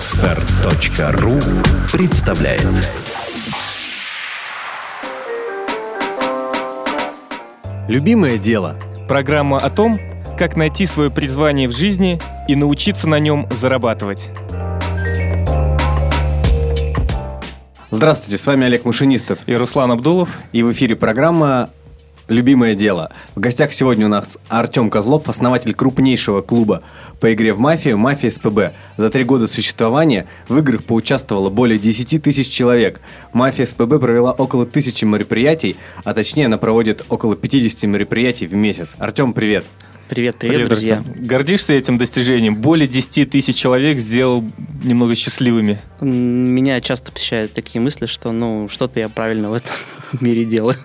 Отстар.ру представляет Любимое дело. Программа о том, как найти свое призвание в жизни и научиться на нем зарабатывать. Здравствуйте, с вами Олег Машинистов. И Руслан Абдулов. И в эфире программа «Любимое дело». В гостях сегодня у нас Артем Козлов, основатель крупнейшего клуба по игре в мафию «Мафия СПБ». За три года существования в играх поучаствовало более 10 тысяч человек. «Мафия СПБ» провела около тысячи мероприятий, а точнее она проводит около 50 мероприятий в месяц. Артем, привет. Привет, привет, привет друзья. Артем. Гордишься этим достижением? Более 10 тысяч человек сделал немного счастливыми. Меня часто посещают такие мысли, что ну что-то я правильно в этом мире делаю.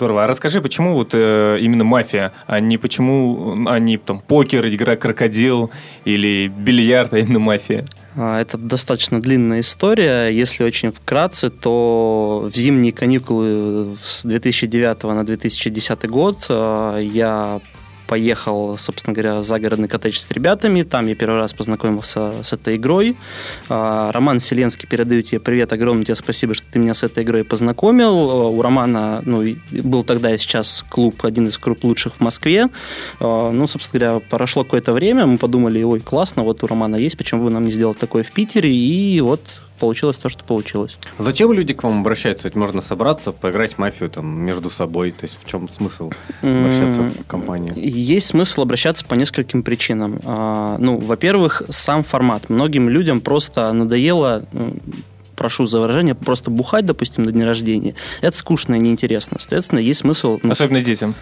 Здорово. А расскажи, почему вот э, именно мафия, а не почему, а там покер, игра крокодил или бильярд, а именно мафия? А, это достаточно длинная история. Если очень вкратце, то в зимние каникулы с 2009 на 2010 год а, я поехал, собственно говоря, загородный коттедж с ребятами. Там я первый раз познакомился с этой игрой. А, Роман Селенский передаю тебе привет, огромное тебе спасибо, что ты меня с этой игрой познакомил. А, у Романа ну, был тогда и сейчас клуб, один из клуб лучших в Москве. А, ну, собственно говоря, прошло какое-то время, мы подумали, ой, классно, вот у Романа есть, почему бы нам не сделать такое в Питере, и вот получилось то, что получилось. Зачем люди к вам обращаются? Ведь можно собраться, поиграть в мафию там между собой. То есть в чем смысл обращаться в компанию? Есть смысл обращаться по нескольким причинам. А, ну, во-первых, сам формат. Многим людям просто надоело прошу за выражение, просто бухать, допустим, на день рождения, это скучно и неинтересно. Соответственно, есть смысл... Ну, Особенно детям.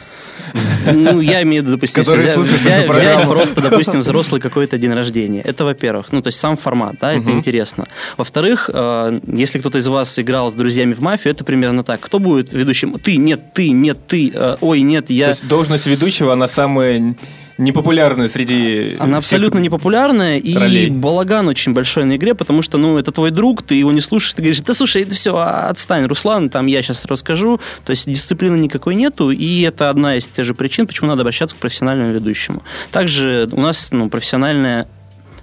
Ну, я имею в виду, допустим, взять, взять, взять просто, допустим, взрослый какой-то день рождения. Это, во-первых. Ну, то есть сам формат, да, это интересно. Во-вторых, э, если кто-то из вас играл с друзьями в мафию, это примерно так. Кто будет ведущим? Ты, нет, ты, нет, ты, э, ой, нет, я... То есть должность ведущего, она самая непопулярная среди Она абсолютно непопулярная, и балаган очень большой на игре, потому что, ну, это твой друг, ты его не слушаешь, ты говоришь, да слушай, это все, отстань, Руслан, там я сейчас расскажу. То есть дисциплины никакой нету, и это одна из тех же причин, почему надо обращаться к профессиональному ведущему. Также у нас, ну, профессиональная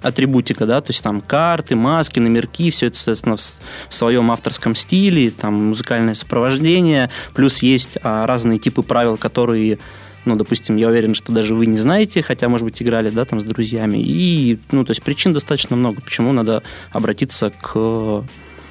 атрибутика, да, то есть там карты, маски, номерки, все это, соответственно, в своем авторском стиле, там музыкальное сопровождение, плюс есть а, разные типы правил, которые ну, допустим, я уверен, что даже вы не знаете, хотя, может быть, играли, да, там с друзьями. И, ну, то есть причин достаточно много, почему надо обратиться к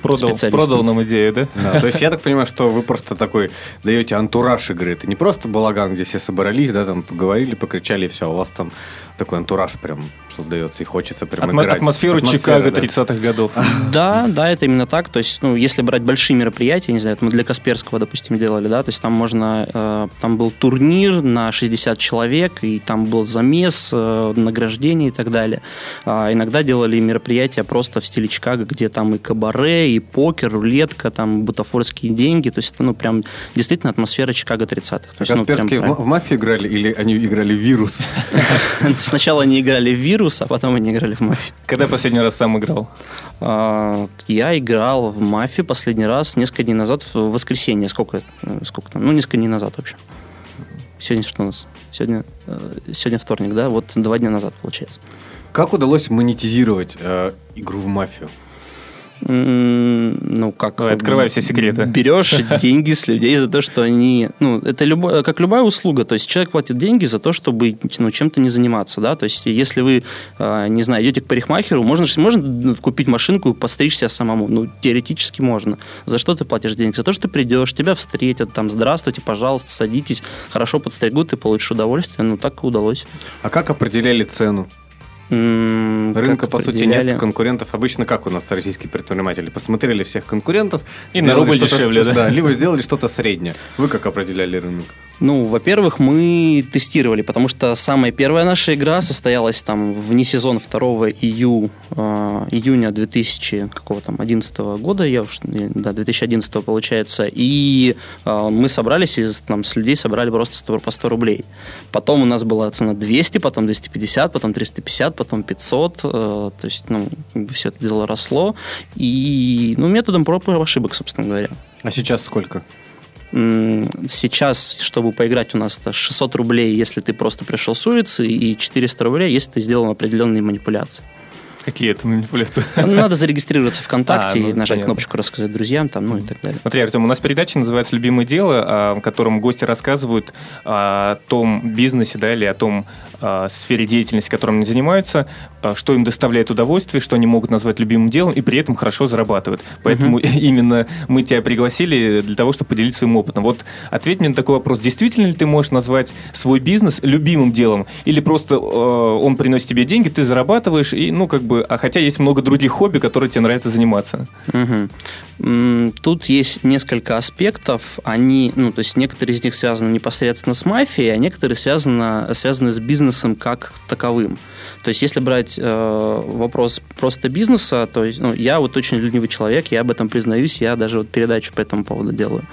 продал, продал нам идею, да? да? То есть я так понимаю, что вы просто такой даете антураж игры. Это не просто балаган, где все собрались, да, там поговорили, покричали, и все, у вас там такой антураж прям создается и хочется прям Атмо- играть. Атмосферу Чикаго да. 30-х годов. Да, да, это именно так. То есть, ну, если брать большие мероприятия, не знаю, мы для Касперского, допустим, делали, да, то есть там можно, э, там был турнир на 60 человек, и там был замес, э, награждение и так далее. А иногда делали мероприятия просто в стиле Чикаго, где там и кабаре, и покер, рулетка, там бутафорские деньги, то есть это, ну, прям действительно атмосфера Чикаго 30-х. То есть, ну, Касперские прям, в, в мафию играли или они играли в вирус? Сначала они играли в вирус, а потом они играли в мафию. Когда последний раз сам играл? А, я играл в мафию последний раз несколько дней назад, в воскресенье. Сколько, сколько там? Ну, несколько дней назад вообще. Сегодня что у нас? Сегодня, э, сегодня вторник, да? Вот два дня назад, получается. Как удалось монетизировать э, игру в мафию? Ну, как... Давай, открывай все секреты. Берешь деньги с людей за то, что они... Ну, это любо, как любая услуга. То есть человек платит деньги за то, чтобы ну, чем-то не заниматься, да. То есть если вы, а, не знаю, идете к парикмахеру, можно, можно купить машинку и постричь себя самому. Ну, теоретически можно. За что ты платишь денег? За то, что ты придешь, тебя встретят, там, здравствуйте, пожалуйста, садитесь, хорошо подстригут, ты получишь удовольствие. Ну, так и удалось. А как определяли цену? Рынка, по сути, нет, конкурентов. Обычно как у нас российские предприниматели? Посмотрели всех конкурентов. И на рубль дешевле, да? Да, либо сделали что-то среднее. Вы как определяли рынок? Ну, во-первых, мы тестировали, потому что самая первая наша игра состоялась там вне сезон 2 ию, э, июня 2000 какого там 11 года, я уж, да, 2011 получается, и э, мы собрались, и там с людей собрали просто 100, по 100 рублей. Потом у нас была цена 200, потом 250, потом 350, потом 500, э, то есть, ну, все это дело росло, и, ну, методом проб и ошибок, собственно говоря. А сейчас сколько? Сейчас, чтобы поиграть, у нас это 600 рублей, если ты просто пришел с улицы, и 400 рублей, если ты сделал определенные манипуляции. Какие это манипуляции? Надо зарегистрироваться ВКонтакте А, ну, и нажать понятно. кнопочку «Рассказать друзьям», там, ну и так далее. Смотри, Артем, у нас передача называется «Любимое дело», а, в котором гости рассказывают о том бизнесе, да, или о том а, сфере деятельности, которым они занимаются, а, что им доставляет удовольствие, что они могут назвать любимым делом, и при этом хорошо зарабатывают. Поэтому именно мы тебя пригласили для того, чтобы поделиться своим опытом. Вот ответь мне на такой вопрос. Действительно ли ты можешь назвать свой бизнес любимым делом? Или просто э, он приносит тебе деньги, ты зарабатываешь, и, ну, как бы, а хотя есть много других хобби, которые тебе нравится заниматься? Мгм. Тут есть несколько аспектов. Они, ну, то есть некоторые из них связаны непосредственно с мафией, а некоторые связаны, связаны с бизнесом как таковым. То есть, если брать э, вопрос просто бизнеса, то есть, ну, я вот очень ленивый человек, я об этом признаюсь, я даже вот передачу по этому поводу делаю.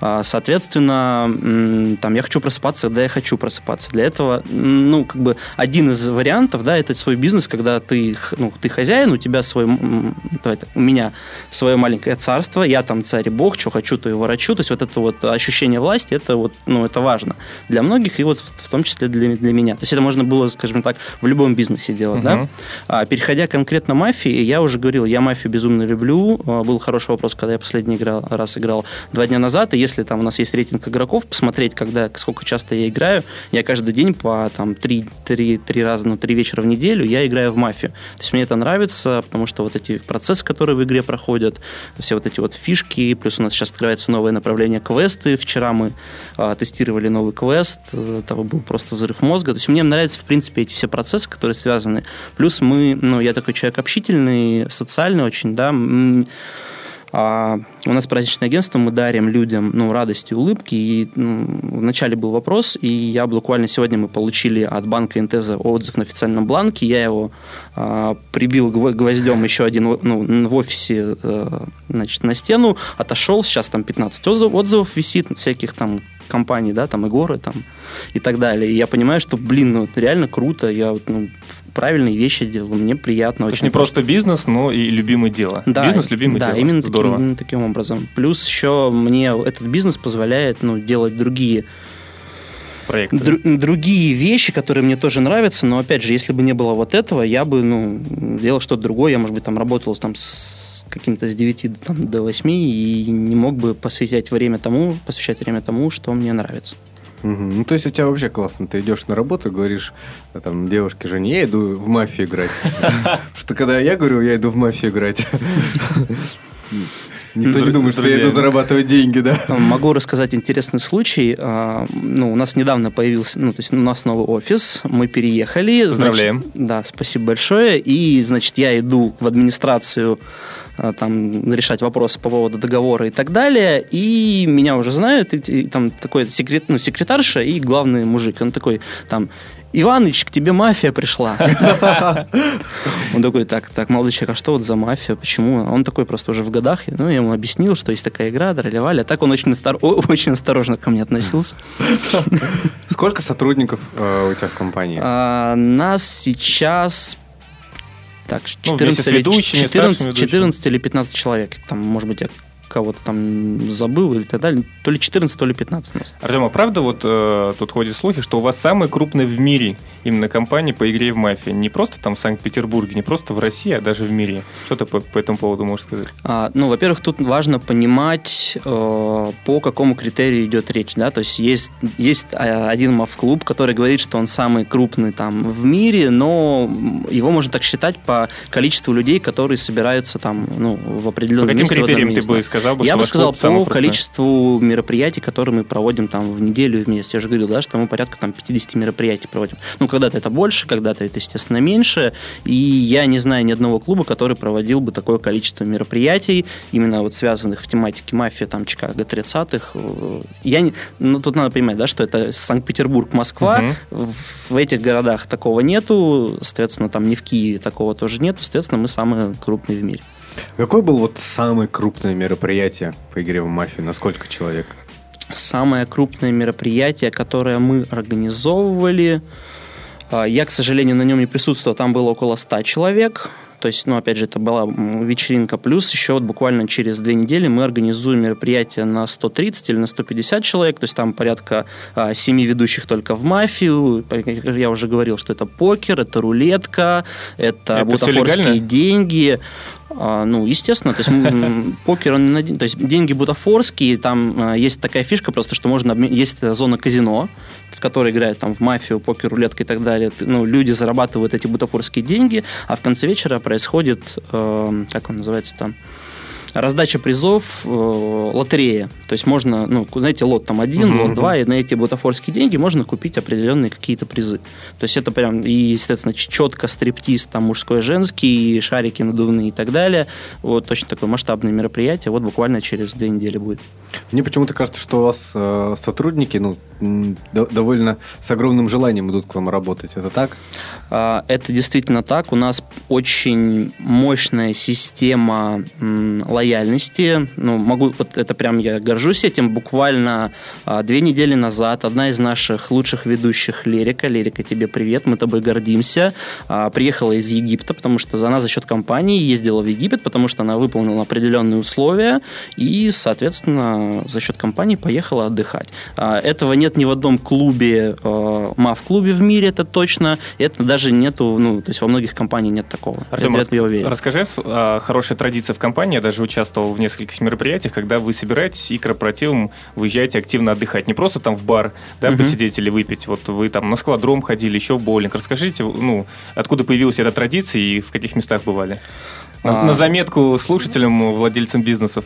А, соответственно, там я хочу просыпаться, когда я хочу просыпаться. Для этого, ну, как бы один из вариантов, да, это свой бизнес, когда ты, ну, ты хозяин, у тебя свой, так, у меня свое маленькое царство, я там царь бог, что хочу, то и ворочу. То есть вот это вот ощущение власти, это вот, ну, это важно для многих и вот в, в том числе для, для меня. То есть это можно было, скажем так, в любом бизнесе делать, да. Мгм. А, переходя конкретно мафии, я уже говорил, я мафию безумно люблю. А, Был хороший вопрос, когда я последний играл, раз играл два дня назад, и если там у нас есть рейтинг игроков, посмотреть, когда, сколько часто я играю, я каждый день по там три, три, три раза, ну, три вечера в неделю я играю в мафию. То есть мне это нравится, потому что вот эти процессы, которые в игре проходят, все вот эти вот фишки, плюс у нас сейчас открывается новое направление квесты. Вчера мы а, тестировали новый квест, э, того был просто взрыв мозга. То есть мне нравятся, в принципе, эти все процессы, которые связаны. Плюс мы, ну, я такой человек общительный, социальный очень, да, а, у нас праздничное агентство, мы дарим людям ну, радость и улыбки. И ну, вначале был вопрос, и я буквально сегодня мы получили от банка Интеза отзыв на официальном бланке. Я его а, прибил гво- гвоздем еще один ну, в офисе э, значит, на стену, отошел. Сейчас там 15 отзыв- отзывов висит всяких там компаний, да, там и горы, там и так далее. И я понимаю, что, блин, ну, это реально круто, я вот, ну, правильные вещи делаю, мне приятно. То есть не просто бизнес, но и любимое дело. Да, Бизнес – любимое да, дело. именно Здорово. Таким, именно таким образом. Плюс еще мне этот бизнес позволяет ну, делать другие, Проекты. дру- другие вещи, которые мне тоже нравятся, но опять же, если бы не было вот этого, я бы ну, делал что-то другое, я, может быть, там работал там, с каким-то с 9 там, до 8 и не мог бы посвящать время тому, посвящать время тому, что мне нравится. Мгм. Ну, то есть у тебя вообще классно. Ты идешь на работу, говоришь, а, там, девушке Жене, я иду в мафию играть. Что когда я говорю, я иду в мафию играть, никто не думает, что я иду зарабатывать деньги, да? Могу рассказать интересный случай. А, Ну, у нас недавно появился, ну, то есть у нас новый офис, мы переехали. значит- Поздравляем. да, спасибо большое. И, значит, я иду в администрацию а, там решать вопросы по поводу договора и так далее, и меня уже знают, и, и там такой секрет, ну, секретарша и главный мужик, он такой там Иваныч, к тебе мафия пришла. Он такой, так, так, молодой человек, а что вот за мафия, почему? Он такой просто уже в годах, ну, я ему объяснил, что есть такая игра, дралевали, а так он очень, остор- очень осторожно ко мне относился. Сколько сотрудников э, у тебя в компании? А, нас сейчас так, Ну, 14, вместе с или- ведущими, 14, старшими ведущими. 14 или 15 человек. Там, может быть, я кого-то там забыл или так далее. То ли 14, то ли 15 нас. Артем, а правда вот э, тут ходят слухи, что у вас самая крупная в мире именно компания по игре в мафии? Не просто там в Санкт-Петербурге, не просто в России, а даже в мире. Что ты по, по этому поводу можешь сказать? А, ну, во-первых, тут важно понимать, э, по какому критерию идет речь. Да? То есть есть, есть э, один мав-клуб, который говорит, что он самый крупный там в мире, но его можно так считать по количеству людей, которые собираются там ну, в По определенном каким месте одном критериям ты бы сказал бы, Я что бы сказал, по количеству мероприятий, которые мы проводим там в неделю вместе. Я же говорил, да, что мы порядка там 50 мероприятий проводим. Ну, когда-то это больше, когда-то это, естественно, меньше. И я не знаю ни одного клуба, который проводил бы такое количество мероприятий, именно вот связанных в тематике мафия, там, Чикаго 30-х. Э, Я не... Ну, тут надо понимать, да, что это Санкт-Петербург, Москва. Мгм. В этих городах такого нету, соответственно, там не в Киеве такого тоже нету, соответственно, мы самые крупные в мире. Какое было вот самое крупное мероприятие по игре в мафию? На сколько человек? Самое крупное мероприятие, которое мы организовывали, а, я, к сожалению, на нем не присутствовал, там было около 100 человек. То есть, ну, опять же, это была вечеринка. Плюс еще вот буквально через две недели мы организуем мероприятие на 130 или на 150 человек. То есть там порядка а, 7 ведущих только в мафию. Я уже говорил, что это покер, это рулетка, это, это бутафорские деньги. А, ну, естественно, то есть покер, он то есть деньги бутафорские, там а, есть такая фишка просто, что можно есть зона казино, в которой играют там в мафию, покер, рулетка и так далее. Ну, люди зарабатывают эти бутафорские деньги, а в конце вечера происходит, э, как он называется там, раздача призов, э, лотерея. То есть можно, ну, знаете, лот там один, uh-huh, лот два, и на эти бутафорские деньги можно купить определенные какие-то призы. То есть это прям, и, естественно, четко стриптиз, там, мужской, женский, шарики надувные и так далее. Вот точно такое масштабное мероприятие. Вот буквально через две недели будет. Мне почему-то кажется, что у вас э, сотрудники, ну, довольно с огромным желанием идут к вам работать. Это так? А, это действительно так. У нас очень мощная система лояльности. Ну, могу, вот это прям я горжусь этим. Буквально а, две недели назад одна из наших лучших ведущих Лерика, Лерика, тебе привет, мы тобой гордимся, а, приехала из Египта, потому что она за счет компании ездила в Египет, потому что она выполнила определенные условия и, соответственно, за счет компании поехала отдыхать. Этого нет ни в одном клубе, МАФ-клубе в мире, это точно. Это даже нету, ну, то есть во многих компаниях нет такого. Артем, это, я уверен. расскажи о хорошей традиции в компании. Я даже участвовал в нескольких мероприятиях, когда вы собираетесь и корпоративом выезжаете активно отдыхать. Не просто там в бар, да, угу. посидеть или выпить. Вот вы там на складром ходили, еще в боулинг. Расскажите, ну, откуда появилась эта традиция и в каких местах бывали? На, а... на заметку слушателям, владельцам бизнесов.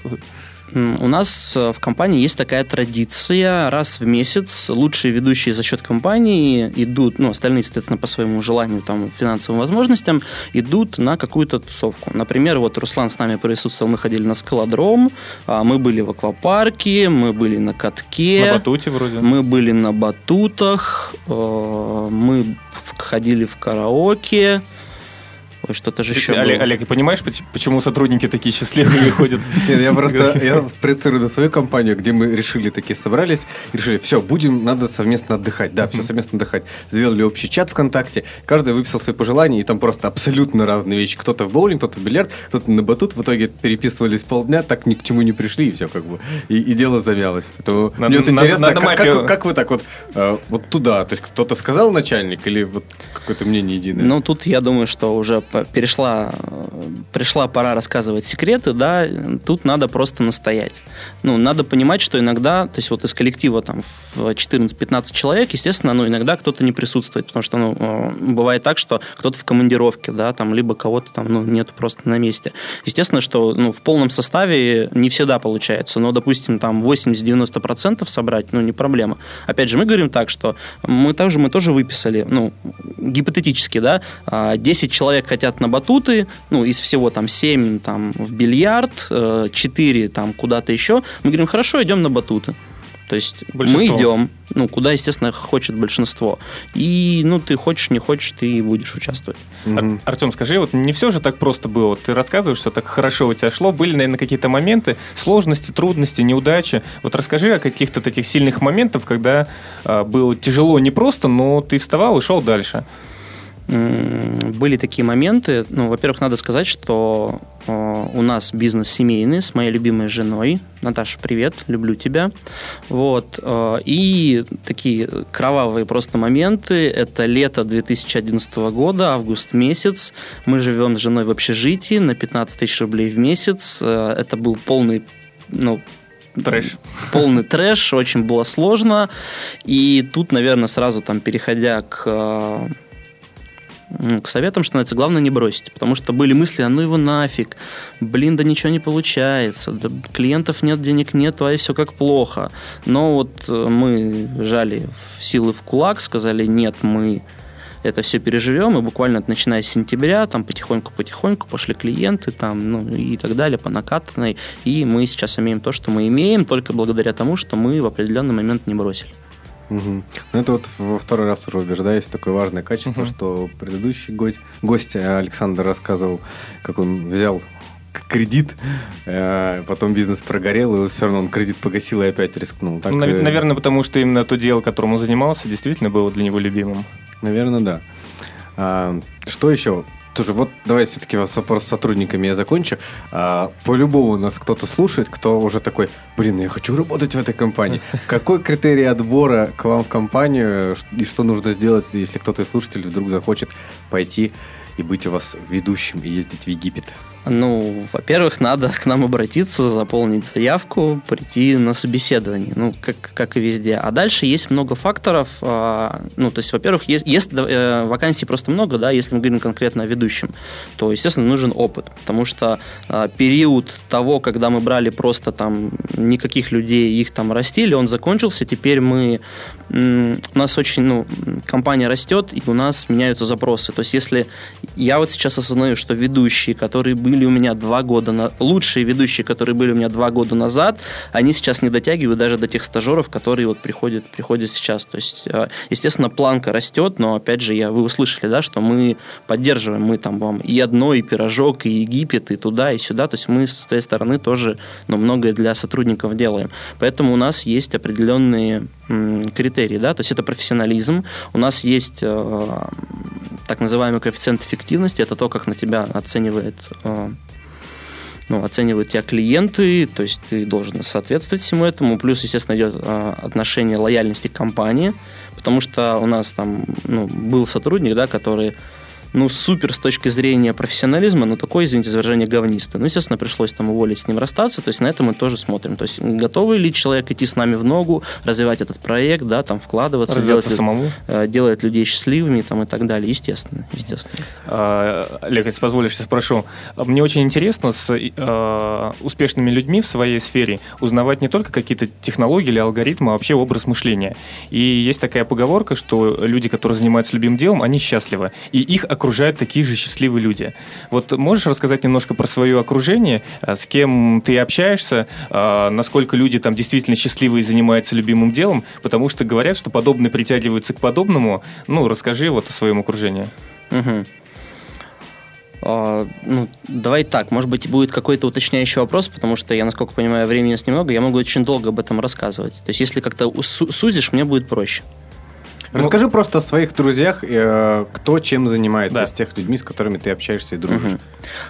У нас э, в компании есть такая традиция. Раз в месяц лучшие ведущие за счет компании идут, ну, остальные, соответственно, по своему желанию, там, финансовым возможностям, идут на какую-то тусовку. Например, вот Руслан с нами присутствовал, мы ходили на скалодром, а мы были в аквапарке, мы были на катке. На батуте вроде. Мы были на батутах, э, мы ходили в караоке. Ой, что-то же еще Олег, было. Олег, ты понимаешь, почему сотрудники такие счастливые ходят? Нет, я просто я проецирую на свою компанию, где мы решили, такие собрались, и решили, все, будем, надо совместно отдыхать. Да, все совместно отдыхать. Сделали общий чат ВКонтакте, каждый выписал свои пожелания, и там просто абсолютно разные вещи. Кто-то в боулинг, кто-то в бильярд, кто-то на батут. В итоге переписывались полдня, так ни к чему не пришли, и все как бы. И, и дело завялось. Поэтому надо, мне вот интересно, надо, как, как, как вы так вот, э, вот туда, то есть кто-то сказал начальник, или вот какое-то мнение единое? Ну, тут я думаю, что уже перешла, пришла пора рассказывать секреты, да, тут надо просто настоять. Ну, надо понимать, что иногда, то есть вот из коллектива там в 14-15 человек, естественно, ну, иногда кто-то не присутствует, потому что, ну, э, бывает так, что кто-то в командировке, да, там, либо кого-то там, ну, нет просто на месте. Естественно, что, ну, в полном составе не всегда получается, но, допустим, там 80-90% собрать, ну, не проблема. Опять же, мы говорим так, что мы также, мы тоже выписали, ну, гипотетически, да, 10 а, человек хотят на батуты, ну, из всего там 7 там, в бильярд, 4 э, там куда-то еще, мы говорим, хорошо, идем на батуты. То есть мы идем, ну, куда, естественно, хочет большинство. И, ну, ты хочешь, не хочешь, ты будешь участвовать. Mm-hmm. Артем, скажи, вот не все же так просто было. Ты рассказываешь, что так хорошо у тебя шло. Были, наверное, какие-то моменты, сложности, трудности, неудачи. Вот расскажи о каких-то таких сильных моментах, когда э, было тяжело не просто, но ты вставал и шел дальше были такие моменты. Ну, во-первых, надо сказать, что э, у нас бизнес семейный с моей любимой женой. Наташа, привет, люблю тебя. Вот. Э, и такие кровавые просто моменты. Это лето 2011 года, август месяц. Мы живем с женой в общежитии на 15 тысяч рублей в месяц. Э, это был полный ну, Трэш. Полный трэш, очень было сложно. И тут, наверное, сразу там переходя к к советам, что называется, главное не бросить. Потому что были мысли, а ну его нафиг, блин, да ничего не получается, да клиентов нет, денег нет, а и все как плохо. Но вот э, мы жали силы в кулак, сказали, нет, мы это все переживем, и буквально начиная с сентября, там потихоньку-потихоньку пошли клиенты, там, ну, и так далее, по накатанной, и мы сейчас имеем то, что мы имеем, только благодаря тому, что мы в определенный момент не бросили. Угу. Ну, это вот во второй раз уже убеждаюсь, такое важное качество, угу. что предыдущий гость, гость э, Александр рассказывал, как он взял кредит, э, потом бизнес прогорел, и все равно он кредит погасил и опять рискнул. Так, ну, наверное, потому что именно то дело, которым он занимался, действительно было для него любимым. Наверное, да. А, что еще? Тоже вот давай все-таки вопрос с сотрудниками я закончу. А, по-любому у нас кто-то слушает, кто уже такой, блин, я хочу работать в этой компании. Какой критерий отбора к вам в компанию и что нужно сделать, если кто-то из слушателей вдруг захочет пойти и быть у вас ведущим и ездить в Египет? Ну, во-первых, надо к нам обратиться, заполнить заявку, прийти на собеседование, ну, как, как и везде. А дальше есть много факторов. А, ну, то есть, во-первых, есть, есть э, вакансий просто много, да, если мы говорим конкретно о ведущем, то, естественно, нужен опыт, потому что а, период того, когда мы брали просто там никаких людей, их там растили, он закончился, теперь мы, у нас очень, ну, компания растет, и у нас меняются запросы. То есть, если я вот сейчас осознаю, что ведущие, которые были были у меня два года, на... лучшие ведущие, которые были у меня два года назад, они сейчас не дотягивают даже до тех стажеров, которые вот приходят, приходят сейчас. То есть, э, естественно, планка растет, но, опять же, я, вы услышали, да, что мы поддерживаем, мы там вам и одно, и пирожок, и Египет, и туда, и сюда. То есть мы с своей стороны тоже ну, многое для сотрудников делаем. Поэтому у нас есть определенные критерии, да, то есть это профессионализм. У нас есть э, так называемый коэффициент эффективности, это то, как на тебя оценивает э, ну, оценивают тебя клиенты, то есть ты должен соответствовать всему этому. Плюс, естественно, идет э, отношение лояльности к компании, потому что у нас там ну, был сотрудник, да, который ну, супер с точки зрения профессионализма, но такой, извините за выражение, говнисто. Ну, естественно, пришлось там уволить, с ним расстаться, то есть на это мы тоже смотрим. То есть готовый ли человек идти с нами в ногу, развивать этот проект, да, там вкладываться, делать, самому. Э, делать людей счастливыми там, и так далее, естественно. естественно. А, Олег, если позволишь, я спрошу. Мне очень интересно с э, успешными людьми в своей сфере узнавать не только какие-то технологии или алгоритмы, а вообще образ мышления. И есть такая поговорка, что люди, которые занимаются любимым делом, они счастливы. И их окружение окружают такие же счастливые люди. Вот можешь рассказать немножко про свое окружение, э, с кем ты общаешься, э, насколько люди там действительно счастливы и занимаются любимым делом, потому что говорят, что подобные притягиваются к подобному. Ну, расскажи вот о своем окружении. Угу. Uh, ну, давай так, может быть, будет какой-то уточняющий вопрос, потому что я, насколько понимаю, времени у нас немного, я могу очень долго об этом рассказывать. То есть, если как-то сузишь, мне будет проще. Ну, Расскажи ну, просто о своих друзьях, э, кто чем занимается, да. с тех людьми, с которыми ты общаешься и дружишь. Угу.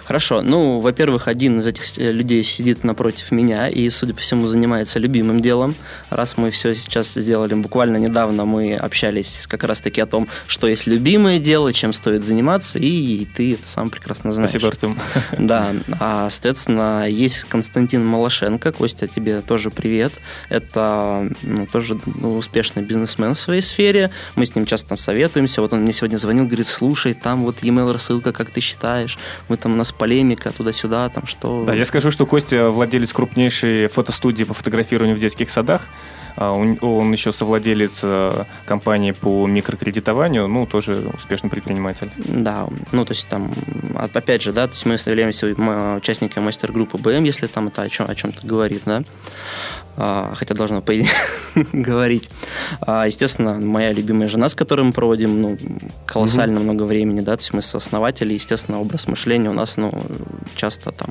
Хорошо. Ну, во-первых, один из этих э, людей сидит напротив меня и, судя по всему, занимается любимым делом. Раз мы все сейчас сделали, буквально недавно мы общались как раз-таки о том, что есть любимое дело, чем стоит заниматься, и ты это сам прекрасно знаешь. Спасибо, Артем. Да. А, соответственно, есть Константин Малашенко. Костя, тебе тоже привет. Это ну, тоже ну, успешный бизнесмен в своей сфере мы с ним часто там советуемся. Вот он мне сегодня звонил, говорит, слушай, там вот e-mail рассылка, как ты считаешь? Мы там, у нас полемика туда-сюда, там что... Да, я скажу, что Костя владелец крупнейшей фотостудии по фотографированию в детских садах. А, он еще совладелец э, компании по микрокредитованию, ну, тоже успешный предприниматель. Да, ну, то есть там, опять же, да, то есть мы являемся участниками мастер-группы БМ, если там это о, чем, о чем-то говорит, да. А, хотя должна по идее говорить. А, естественно, моя любимая жена, с которой мы проводим ну, колоссально mm-hmm. много времени, да, то есть мы сооснователи, естественно, образ мышления у нас ну, часто там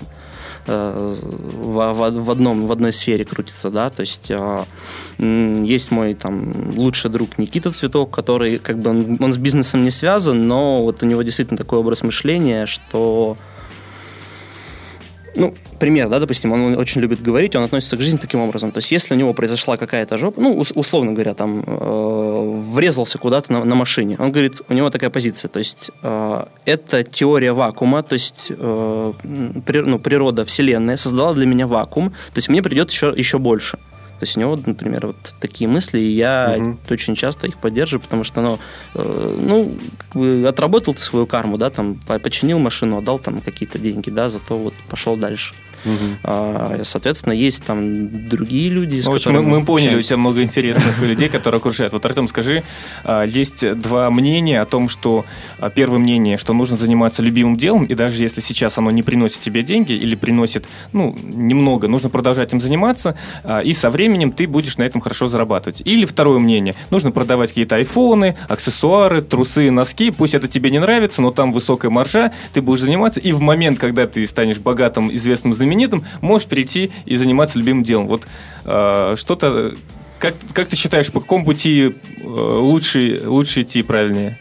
э, в, в, в, одном, в одной сфере крутится, да, то есть э, есть мой там лучший друг Никита Цветок, который как бы он, он с бизнесом не связан, но вот у него действительно такой образ мышления, что ну, пример, да, допустим, он очень любит говорить, он относится к жизни таким образом. То есть, если у него произошла какая-то жопа, ну, условно говоря, там, э, врезался куда-то на, на машине, он говорит, у него такая позиция, то есть, э, это теория вакуума, то есть, э, при, ну, природа, вселенная создала для меня вакуум, то есть, мне придет еще, еще больше. То есть у него, например, вот такие мысли, и я угу. очень часто их поддерживаю, потому что, ну, э, ну, как бы отработал ты свою карму, да, там, починил машину, отдал там какие-то деньги, да, зато вот пошел дальше. Угу. Соответственно, есть там другие люди, с ну, общем, мы, мы поняли, у тебя много интересных людей, которые окружают. Вот, Артем, скажи, а, есть два мнения о том, что а, первое мнение, что нужно заниматься любимым делом, и даже если сейчас оно не приносит тебе деньги или приносит, ну, немного, нужно продолжать им заниматься, и со временем ты будешь на этом хорошо зарабатывать. Или второе мнение, нужно продавать какие-то айфоны, аксессуары, трусы, носки, пусть это тебе не нравится, но там высокая маржа, ты будешь заниматься, и в момент, когда ты станешь богатым, известным, знаменитым, знаменитым, можешь перейти и заниматься любимым делом. Вот э, что-то... Как, как ты считаешь, по какому пути э, лучше, лучше идти правильнее?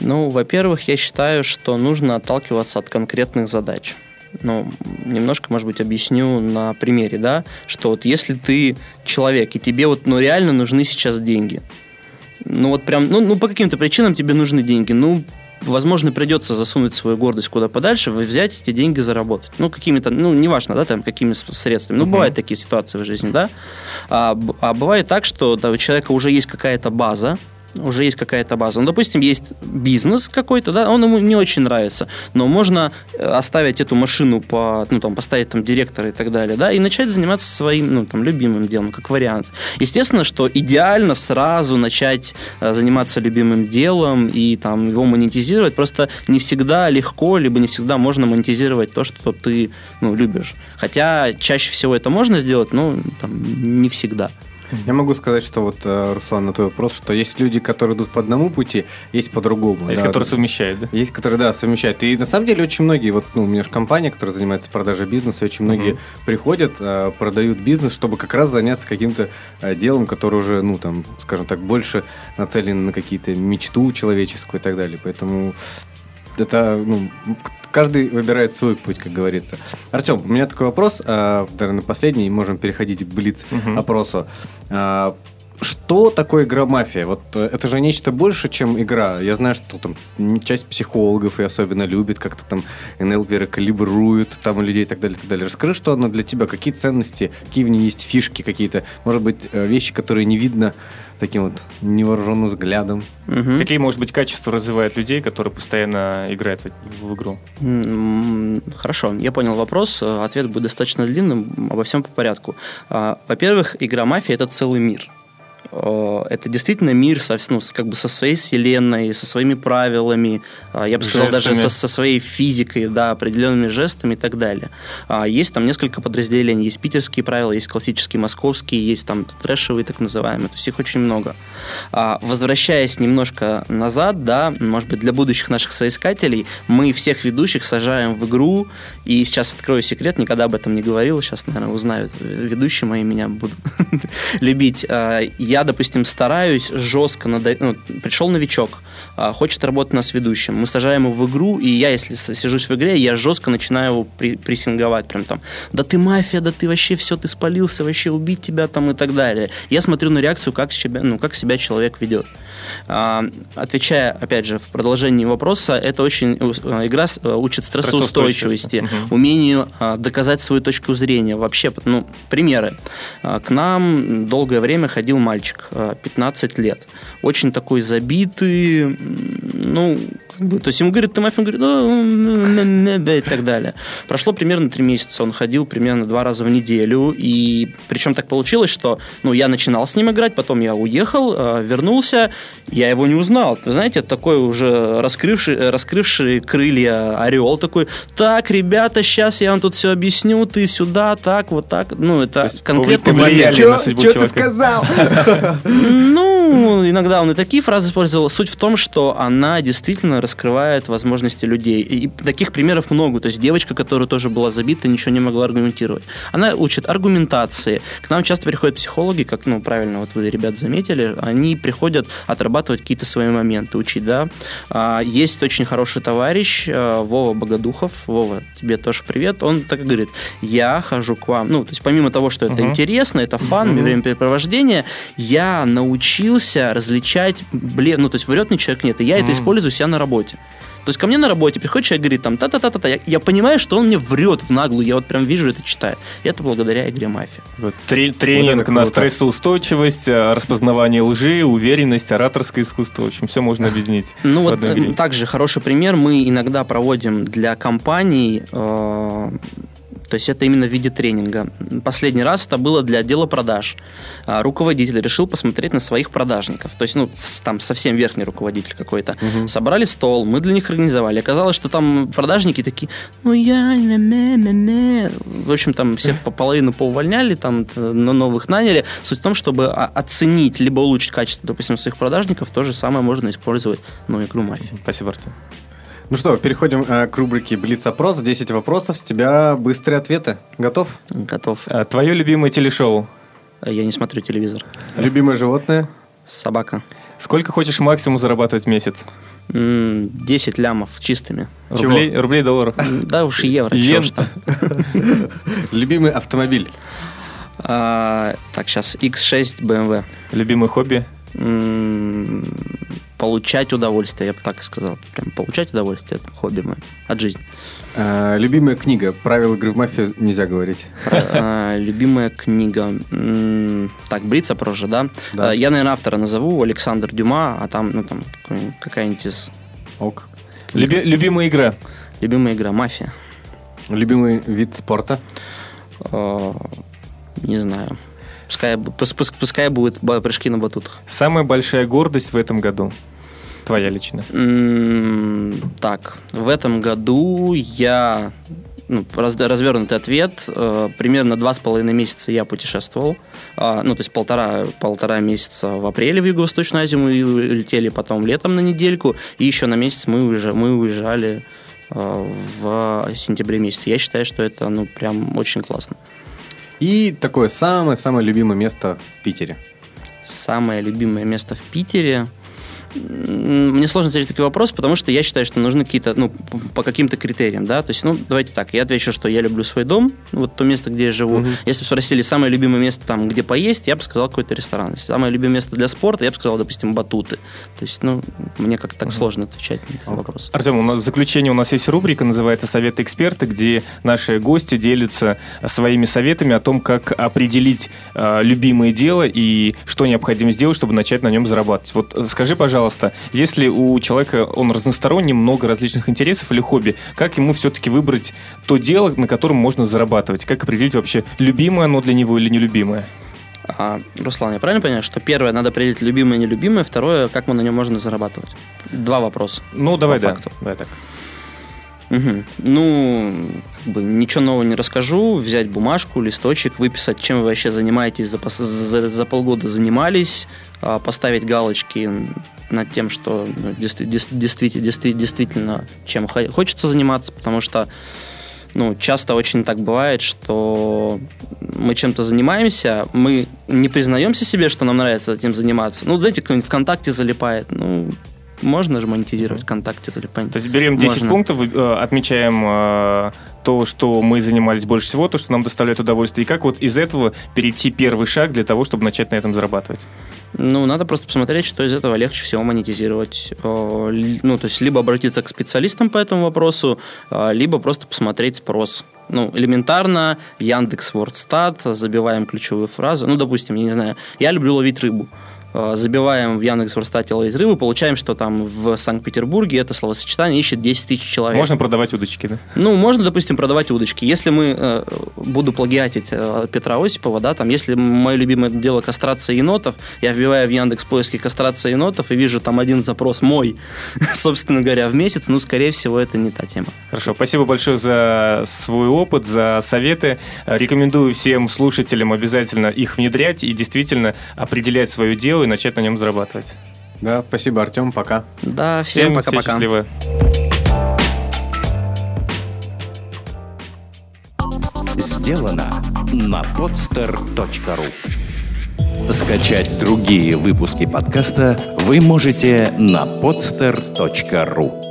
Ну, во-первых, я считаю, что нужно отталкиваться от конкретных задач. Ну, немножко, может быть, объясню на примере, да, что вот если ты человек, и тебе вот, ну, реально нужны сейчас деньги, ну, вот прям, ну, ну по каким-то причинам тебе нужны деньги, ну, возможно, придется засунуть свою гордость куда подальше, взять эти деньги заработать. Ну, какими-то, ну, неважно, да, там, какими средствами. Ну, uh-huh. бывают такие ситуации в жизни, да. А, а бывает так, что да, у человека уже есть какая-то база, уже есть какая-то база. Ну, допустим, есть бизнес какой-то, да, он ему не очень нравится, но можно э, оставить эту машину по, ну, там, поставить там директора и так далее, да, и начать заниматься своим, ну, там, любимым делом, как вариант. Естественно, что идеально сразу начать э, заниматься любимым делом и там его монетизировать, просто не всегда легко, либо не всегда можно монетизировать то, что ты, ну, любишь. Хотя чаще всего это можно сделать, но там, не всегда. Я могу сказать, что вот, э, Руслан, на твой вопрос, что есть люди, которые идут по одному пути, есть по другому. А есть, да, которые совмещают, да? Есть, которые, да, совмещают. И на самом деле очень многие, вот ну, у меня же компания, которая занимается продажей бизнеса, очень многие угу. приходят, э, продают бизнес, чтобы как раз заняться каким-то э, делом, которое уже, ну, там, скажем так, больше нацелено на какие-то мечту человеческую и так далее. Поэтому это, ну, каждый выбирает свой путь, как говорится. Артем, у меня такой вопрос, э, наверное, последний, можем переходить к блиц-опросу. Э, что такое игра мафия? Вот э, это же нечто больше, чем игра. Я знаю, что там часть психологов и особенно любит, как-то там НЛПеры калибруют там людей и так далее, и так далее. Расскажи, что она для тебя, какие ценности, какие в ней есть фишки какие-то, может быть, вещи, которые не видно таким вот невооруженным взглядом. Угу. Какие, может быть, качества развивают людей, которые постоянно играют в, в игру? Хорошо, я понял вопрос. Ответ будет достаточно длинным. Обо всем по порядку. А, во-первых, игра мафия это целый мир. Э, это действительно мир со, ну, как бы со своей вселенной, со своими правилами, э, я бы сказал, жестами. даже со, со своей физикой, да, определенными жестами и так далее. А, есть там несколько подразделений. Есть питерские правила, есть классические московские, есть там трэшевые так называемые. То есть их очень много. А, возвращаясь немножко назад, да, может быть, для будущих наших соискателей, мы всех ведущих сажаем в игру, и сейчас открою секрет, никогда об этом не говорил, сейчас, наверное, узнают ведущие мои меня будут любить. А, я, допустим, стараюсь жестко, надав... ну, пришел новичок, а, хочет работать нас ведущим, мы сажаем его в игру, и я, если сижусь в игре, я жестко начинаю его прессинговать, прям там, да ты мафия, да ты вообще все, ты спалился, вообще убить тебя там и так далее. Я смотрю на реакцию, как себя, ну, как себя человек ведет. А, отвечая, опять же, в продолжении вопроса, это очень э, игра э, учит стрессоустойчивости, угу. умению а, доказать свою точку зрения. Вообще, ну, примеры. К нам долгое время ходил мальчик, 15 лет. Очень такой забитый, ну, как бы, то есть ему говорят, ты мафия, он говорит, да, и так далее. Прошло примерно три месяца, он ходил примерно два раза в неделю, и причем так получилось, что, ну, я начинал с ним играть, потом я уехал, вернулся, я его не узнал. Знаете, такой уже раскрывший, раскрывший крылья орел такой, так, ребята, сейчас я вам тут все объясню, ты сюда, так, вот так. Ну, это конкретно... Что ты сказал? Ну, иногда он и такие фразы использовал. Суть в том, что она действительно раскрывает возможности людей. И таких примеров много. То есть девочка, которая тоже была забита, ничего не могла аргументировать. Она учит аргументации. К нам часто приходят психологи, как, ну, правильно, вот вы, ребят, заметили, они приходят отрабатывать какие-то свои моменты, учить, да. А, есть очень хороший товарищ а, Вова Богодухов. Вова, тебе тоже привет. Он так и говорит, я хожу к вам. Ну, то есть помимо того, что это uh-huh. интересно, это фан, uh-huh. времяпрепровождение, я научился различать, блин, ну, то есть врет мне человек нет, и я uh-huh. это использую себя на работе. То есть ко мне на работе приходит человек, говорит там та-та-та-та-та. Я, я понимаю, что он мне врет в наглую. Я вот прям вижу это, читаю. И это благодаря игре «Мафия». Вот, тренинг вот на стрессоустойчивость, э, распознавание лжи, уверенность, ораторское искусство. В общем, все можно объединить. Ну вот э, также хороший пример. Мы иногда проводим для компаний э, то есть это именно в виде тренинга. Последний раз это было для отдела продаж. А, руководитель решил посмотреть на своих продажников. То есть, ну, там совсем верхний руководитель какой-то. Угу. Собрали стол, мы для них организовали. Оказалось, что там продажники такие, ну я... В общем, там всех по половину поувольняли, там но новых наняли. Суть в том, чтобы оценить либо улучшить качество, допустим, своих продажников, то же самое можно использовать, ну, игру мафии. Спасибо, Артем. Ну что, переходим э, к рубрике Блиц-опрос. 10 вопросов, с тебя быстрые ответы. Готов? Готов. А, твое любимое телешоу? Я не смотрю телевизор. Любимое животное? Собака. Сколько хочешь максимум зарабатывать в месяц? 10 лямов чистыми. Рублей, рублей, долларов? Да уж евро. Йен. Чего Любимый автомобиль? А, так, сейчас X6 BMW. Любимое хобби? М, Получать удовольствие, я бы так и сказал. Прям получать удовольствие, это хобби мое от жизни. А, любимая книга. Правил игры в мафию нельзя говорить. А, Любимая книга. Так, Блиц опрос же, да? Да. А, Я, наверное, автора назову, Александр Дюма, а там, ну, там, какая-нибудь из... Ок. Люби- любимая игра? Любимая игра «Мафия». Любимый вид спорта? А, Не знаю. Пускай, пускай будут прыжки на батутах. Самая большая гордость в этом году? Твоя лично. М, Так, в этом году я ну, раз- развернутый ответ. Э, Примерно два с половиной месяца я путешествовал. А, Ну, то есть полтора, полтора месяца в апреле в Юго-Восточную Азию мы летели, потом летом на недельку, и еще на месяц мы, уезжа- мы уезжали э, в сентябре месяце. Я считаю, что это ну прям очень классно. И такое самое-самое любимое место в Питере. Самое любимое место в Питере. Мне сложно ответить такой вопрос, потому что я считаю, что нужны какие-то, ну, по каким-то критериям, да, то есть, ну, давайте так, я отвечу, что я люблю свой дом, вот то место, где я живу. Если бы спросили самое любимое место там, где поесть, я бы сказал какой-то ресторан. Если самое любимое место для спорта, я бы сказал, допустим, батуты. То есть, ну, мне как-то так сложно отвечать на этот вопрос. Артем, у нас в заключение у нас есть рубрика, называется «Советы эксперта», где наши гости делятся своими советами о том, как определить э, любимое дело и что необходимо сделать, чтобы начать на нем зарабатывать. Вот э, скажи, пожалуйста, если у человека он разносторонний, много различных интересов или хобби, как ему все-таки выбрать то дело, на котором можно зарабатывать? Как определить вообще, любимое оно для него или нелюбимое? А, Руслан, я правильно понимаю, что первое, надо определить любимое и нелюбимое, второе, как мы на нем можно зарабатывать? Два вопроса. Ну, давай, да. факту. Давай так. Мгм. Ну, как бы ничего нового не расскажу. Взять бумажку, листочек, выписать, чем вы вообще занимаетесь, за, за- за полгода занимались, а, поставить галочки над тем, что ну, действительно, действи- действительно чем хо- хочется заниматься, потому что ну, часто очень так бывает, что мы чем-то занимаемся, мы не признаемся себе, что нам нравится этим заниматься. Ну, знаете, кто-нибудь ВКонтакте залипает, ну, можно же монетизировать ВКонтакте залипание. То есть берем 10 Можно. пунктов, э, отмечаем э, то, что мы занимались больше всего, то, что нам доставляет удовольствие, и как вот из этого перейти первый шаг для того, чтобы начать на этом зарабатывать. Ну, надо просто посмотреть, что из этого легче всего монетизировать. Э, Ну, то есть, либо обратиться к специалистам по этому вопросу, э, либо просто посмотреть спрос. Ну, элементарно, Яндекс Вордстат, забиваем ключевую фразу. Ну, допустим, я не знаю, я люблю ловить рыбу. Э, Забиваем в Яндекс Вордстате ловить рыбу, получаем, что там в Санкт-Петербурге это словосочетание ищет 10 тысяч человек. Можно продавать удочки, да? Ну, можно, допустим, продавать удочки. Если мы э, буду плагиатить э, Петра Осипова, да, там, если мое любимое дело кастрация енотов, я вбиваю в Яндекс поиски кастрация енотов и вижу там один запрос мой, собственно говоря, в месяц, ну, скорее всего, это не та тема. Хорошо, спасибо большое за свой опыт, за советы. Рекомендую всем слушателям обязательно их внедрять и действительно определять свое дело и начать на нем зарабатывать. Да, спасибо, Артем, пока. Да, всем все пока-пока. счастливы. Сделано на podster.ru Скачать другие выпуски подкаста вы можете на podster.ru